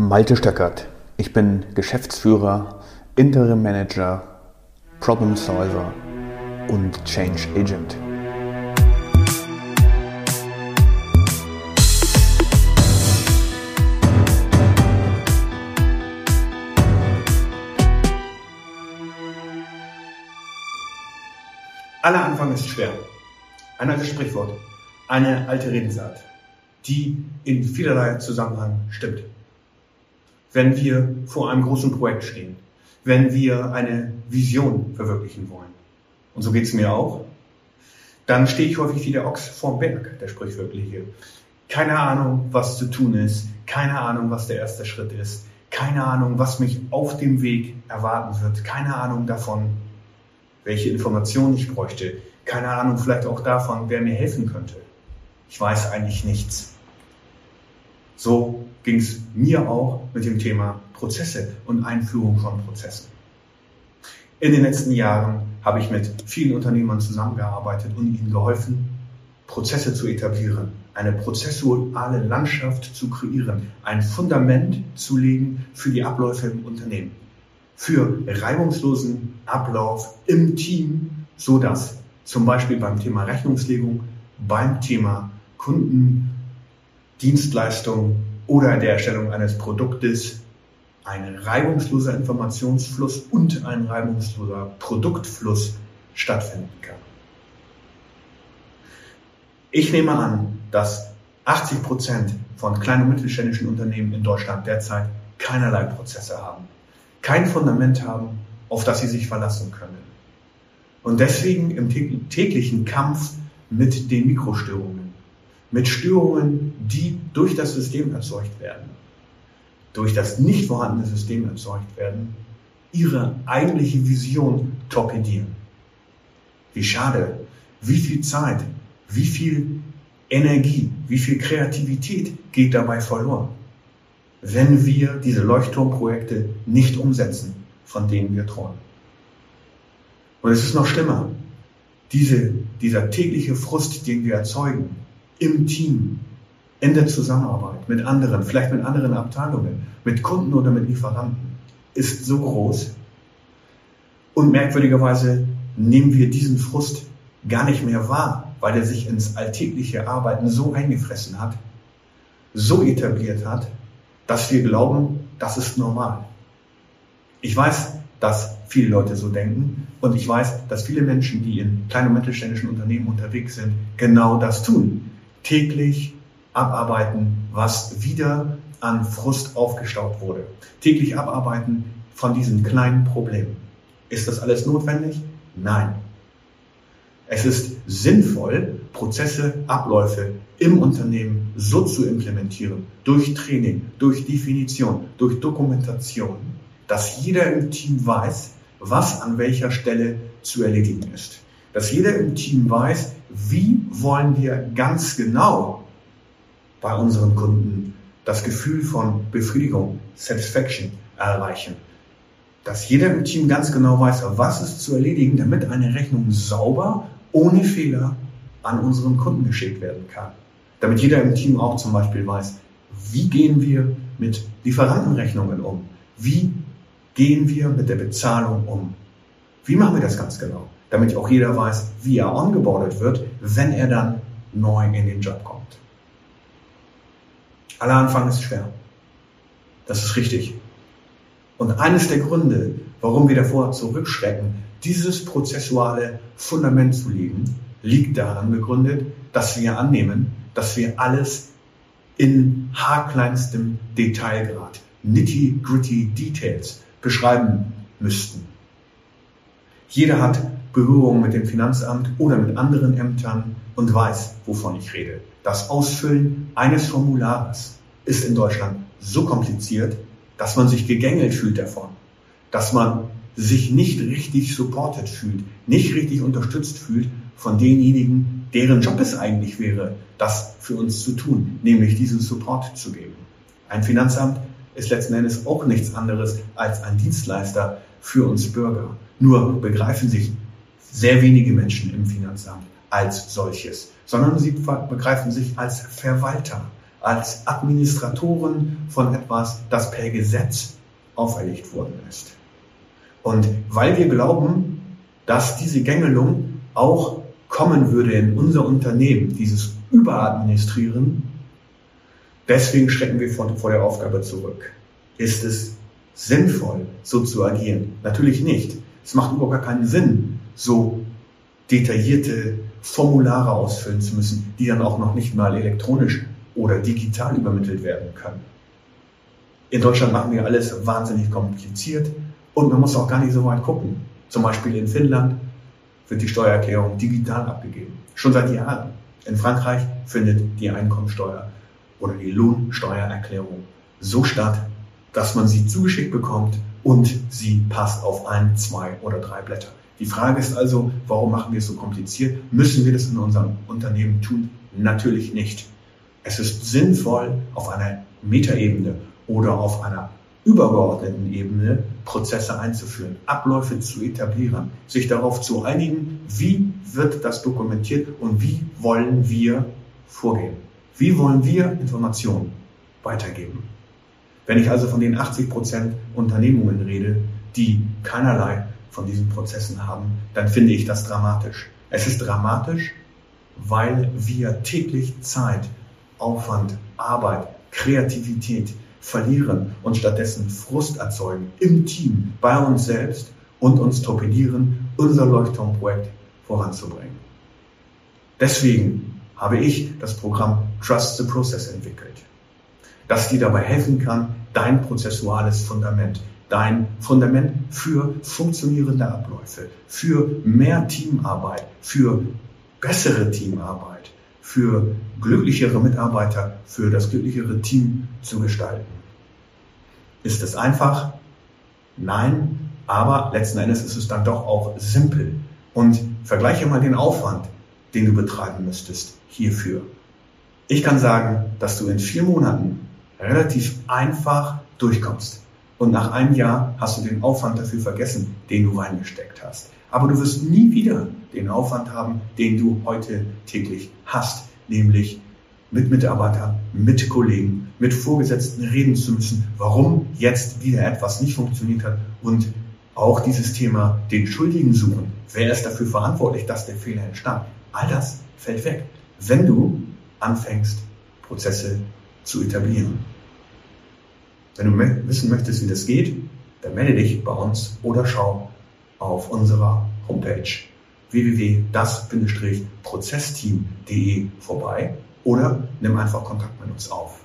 Malte Stöckert. Ich bin Geschäftsführer, Interim Manager, Problem Solver und Change Agent. Aller Anfang ist schwer. Ein altes Sprichwort, eine alte Redensart, die in vielerlei Zusammenhang stimmt wenn wir vor einem großen Projekt stehen, wenn wir eine Vision verwirklichen wollen. Und so geht es mir auch. Dann stehe ich häufig wie der Ochs vorm Berg, der sprichwörtliche. Keine Ahnung, was zu tun ist, keine Ahnung, was der erste Schritt ist, keine Ahnung, was mich auf dem Weg erwarten wird, keine Ahnung davon, welche Informationen ich bräuchte, keine Ahnung vielleicht auch davon, wer mir helfen könnte. Ich weiß eigentlich nichts. So ging es mir auch mit dem Thema Prozesse und Einführung von Prozessen. In den letzten Jahren habe ich mit vielen Unternehmern zusammengearbeitet und ihnen geholfen, Prozesse zu etablieren, eine prozessuale Landschaft zu kreieren, ein Fundament zu legen für die Abläufe im Unternehmen, für reibungslosen Ablauf im Team, so dass zum Beispiel beim Thema Rechnungslegung, beim Thema Kunden Dienstleistung oder der Erstellung eines Produktes ein reibungsloser Informationsfluss und ein reibungsloser Produktfluss stattfinden kann. Ich nehme an, dass 80 Prozent von kleinen und mittelständischen Unternehmen in Deutschland derzeit keinerlei Prozesse haben, kein Fundament haben, auf das sie sich verlassen können. Und deswegen im täglichen Kampf mit den Mikrostörungen mit Störungen, die durch das System erzeugt werden, durch das nicht vorhandene System erzeugt werden, ihre eigentliche Vision torpedieren. Wie schade, wie viel Zeit, wie viel Energie, wie viel Kreativität geht dabei verloren, wenn wir diese Leuchtturmprojekte nicht umsetzen, von denen wir träumen. Und es ist noch schlimmer, diese, dieser tägliche Frust, den wir erzeugen, im Team, in der Zusammenarbeit mit anderen, vielleicht mit anderen Abteilungen, mit Kunden oder mit Lieferanten, ist so groß. Und merkwürdigerweise nehmen wir diesen Frust gar nicht mehr wahr, weil er sich ins alltägliche Arbeiten so eingefressen hat, so etabliert hat, dass wir glauben, das ist normal. Ich weiß, dass viele Leute so denken und ich weiß, dass viele Menschen, die in kleinen und mittelständischen Unternehmen unterwegs sind, genau das tun täglich abarbeiten, was wieder an Frust aufgestaut wurde. Täglich abarbeiten von diesen kleinen Problemen. Ist das alles notwendig? Nein. Es ist sinnvoll, Prozesse, Abläufe im Unternehmen so zu implementieren, durch Training, durch Definition, durch Dokumentation, dass jeder im Team weiß, was an welcher Stelle zu erledigen ist. Dass jeder im Team weiß, wie wollen wir ganz genau bei unseren Kunden das Gefühl von Befriedigung, Satisfaction erreichen. Dass jeder im Team ganz genau weiß, was ist zu erledigen, damit eine Rechnung sauber, ohne Fehler an unseren Kunden geschickt werden kann. Damit jeder im Team auch zum Beispiel weiß, wie gehen wir mit Lieferantenrechnungen um? Wie gehen wir mit der Bezahlung um? Wie machen wir das ganz genau? Damit auch jeder weiß, wie er ongeboardet wird, wenn er dann neu in den Job kommt. Aller Anfang ist schwer. Das ist richtig. Und eines der Gründe, warum wir davor zurückschrecken, dieses prozessuale Fundament zu legen, liegt daran begründet, dass wir annehmen, dass wir alles in haarkleinstem Detailgrad, nitty-gritty Details beschreiben müssten. Jeder hat Berührung mit dem Finanzamt oder mit anderen Ämtern und weiß, wovon ich rede. Das Ausfüllen eines Formulars ist in Deutschland so kompliziert, dass man sich gegängelt fühlt davon, dass man sich nicht richtig supported fühlt, nicht richtig unterstützt fühlt von denjenigen, deren Job es eigentlich wäre, das für uns zu tun, nämlich diesen Support zu geben. Ein Finanzamt ist letzten Endes auch nichts anderes als ein Dienstleister für uns Bürger. Nur begreifen sich sehr wenige Menschen im Finanzamt als solches, sondern sie begreifen sich als Verwalter, als Administratoren von etwas, das per Gesetz auferlegt worden ist. Und weil wir glauben, dass diese Gängelung auch kommen würde in unser Unternehmen, dieses Überadministrieren, deswegen schrecken wir vor, der Aufgabe zurück. Ist es sinnvoll, so zu agieren? Natürlich nicht. Es macht überhaupt gar keinen Sinn, so detaillierte Formulare ausfüllen zu müssen, die dann auch noch nicht mal elektronisch oder digital übermittelt werden können. In Deutschland machen wir alles wahnsinnig kompliziert und man muss auch gar nicht so weit gucken. Zum Beispiel in Finnland wird die Steuererklärung digital abgegeben. Schon seit Jahren. In Frankreich findet die Einkommensteuer oder die Lohnsteuererklärung so statt, dass man sie zugeschickt bekommt und sie passt auf ein, zwei oder drei Blätter. Die Frage ist also, warum machen wir es so kompliziert? Müssen wir das in unserem Unternehmen tun? Natürlich nicht. Es ist sinnvoll, auf einer Metaebene oder auf einer übergeordneten Ebene Prozesse einzuführen, Abläufe zu etablieren, sich darauf zu einigen, wie wird das dokumentiert und wie wollen wir vorgehen. Wie wollen wir Informationen weitergeben? Wenn ich also von den 80 Prozent Unternehmungen rede, die keinerlei von diesen Prozessen haben, dann finde ich das dramatisch. Es ist dramatisch, weil wir täglich Zeit, Aufwand, Arbeit, Kreativität verlieren und stattdessen Frust erzeugen im Team, bei uns selbst und uns torpedieren, unser Leuchtturmprojekt voranzubringen. Deswegen habe ich das Programm Trust the Process entwickelt, das dir dabei helfen kann, dein prozessuales Fundament, dein Fundament für funktionierende Abläufe, für mehr Teamarbeit, für bessere Teamarbeit, für glücklichere Mitarbeiter, für das glücklichere Team zu gestalten. Ist es einfach? Nein, aber letzten Endes ist es dann doch auch simpel. Und vergleiche mal den Aufwand, den du betreiben müsstest hierfür. Ich kann sagen, dass du in vier Monaten relativ einfach durchkommst. Und nach einem Jahr hast du den Aufwand dafür vergessen, den du reingesteckt hast. Aber du wirst nie wieder den Aufwand haben, den du heute täglich hast, nämlich mit Mitarbeitern, mit Kollegen, mit Vorgesetzten reden zu müssen, warum jetzt wieder etwas nicht funktioniert hat und auch dieses Thema den Schuldigen suchen. Wer ist dafür verantwortlich, dass der Fehler entstand? All das fällt weg, wenn du anfängst, Prozesse zu etablieren. Wenn du wissen möchtest, wie das geht, dann melde dich bei uns oder schau auf unserer Homepage www.das-prozessteam.de vorbei oder nimm einfach Kontakt mit uns auf.